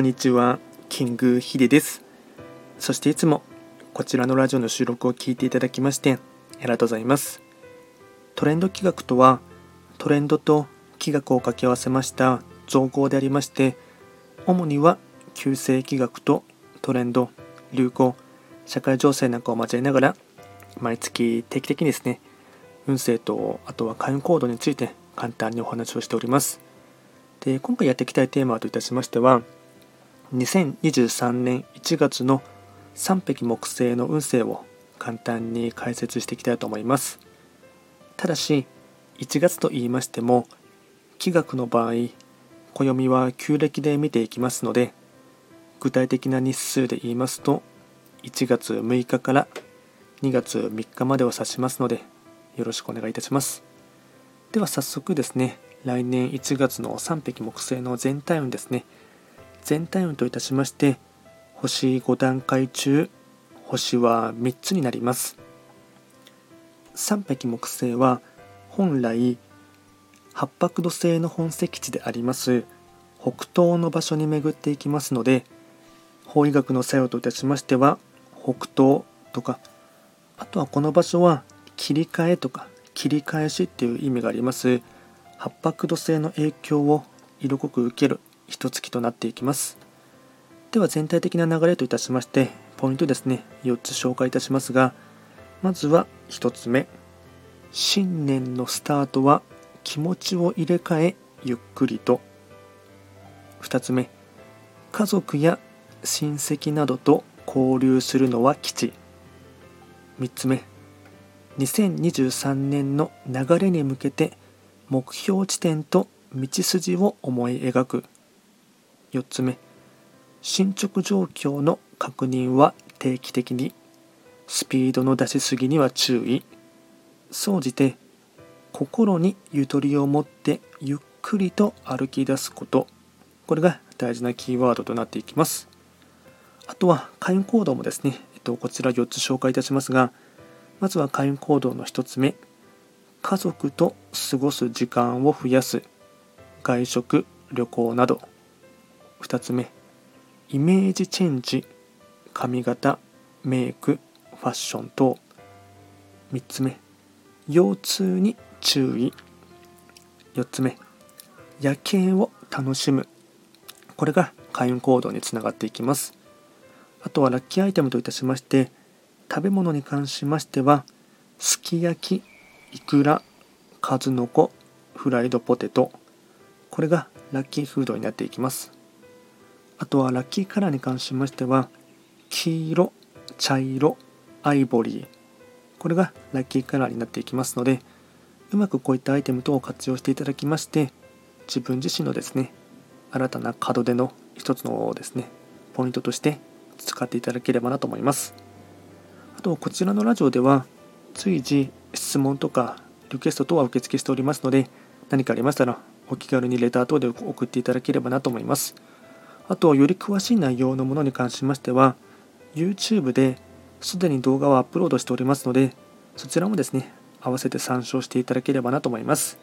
こんにちは、キングヒデです。そしていつもこちらのラジオの収録を聞いていただきましてありがとうございます。トレンド企画とはトレンドと企画を掛け合わせました造語でありまして主には旧世企画とトレンド、流行、社会情勢なんかを交えながら毎月定期的にですね運勢とあとは開運行動について簡単にお話をしております。で今回やっていきたいテーマといたしましては2023年1月の3匹木星の運勢を簡単に解説していきたいと思います。ただし1月と言いましても気学の場合暦は旧暦で見ていきますので具体的な日数で言いますと1月6日から2月3日までを指しますのでよろしくお願いいたします。では早速ですね来年1月の3匹木星の全体運ですね。全体運といたしまして星5段階中星は3つになります。3匹木星は本来八白土星の本石地であります北東の場所に巡っていきますので法医学の作用といたしましては北東とかあとはこの場所は切り替えとか切り返しっていう意味があります。八白土星の影響を色濃く受ける一月となっていきます。では全体的な流れといたしましてポイントですね。4つ紹介いたしますがまずは1つ目。新年のスタートは気持ちを入れ替えゆっくりと。2つ目。家族や親戚などと交流するのは基地3つ目。2023年の流れに向けて目標地点と道筋を思い描く。4つ目。進捗状況の確認は定期的に。スピードの出しすぎには注意。総じて心にゆとりを持ってゆっくりと歩き出すこと。これが大事なキーワードとなっていきます。あとは会員行動もですね、えっと、こちら4つ紹介いたしますがまずは会員行動の1つ目。家族と過ごす時間を増やす。外食旅行など。2つ目。イメージチェンジ。髪型。メイク。ファッション等3つ目。腰痛に注意。4つ目。夜景を楽しむ。これが開運行動につながっていきます。あとはラッキーアイテムといたしまして。食べ物に関しましては。すき焼き。いくら。数の子。フライドポテト。これがラッキーフードになっていきます。あとはラッキーカラーに関しましては黄色茶色アイボリー。これがラッキーカラーになっていきますのでうまくこういったアイテム等を活用していただきまして自分自身のですね新たな門出の一つのですねポイントとして使っていただければなと思います。あとこちらのラジオでは随時質問とかリクエスト等は受付しておりますので何かありましたらお気軽にレター等で送っていただければなと思います。あと、より詳しい内容のものに関しましては、YouTube ですでに動画をアップロードしておりますので、そちらもですね、合わせて参照していただければなと思います。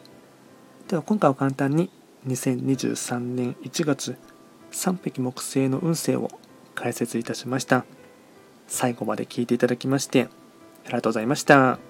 では、今回は簡単に2023年1月3匹木星の運勢を解説いたしました。最後まで聞いていただきまして、ありがとうございました。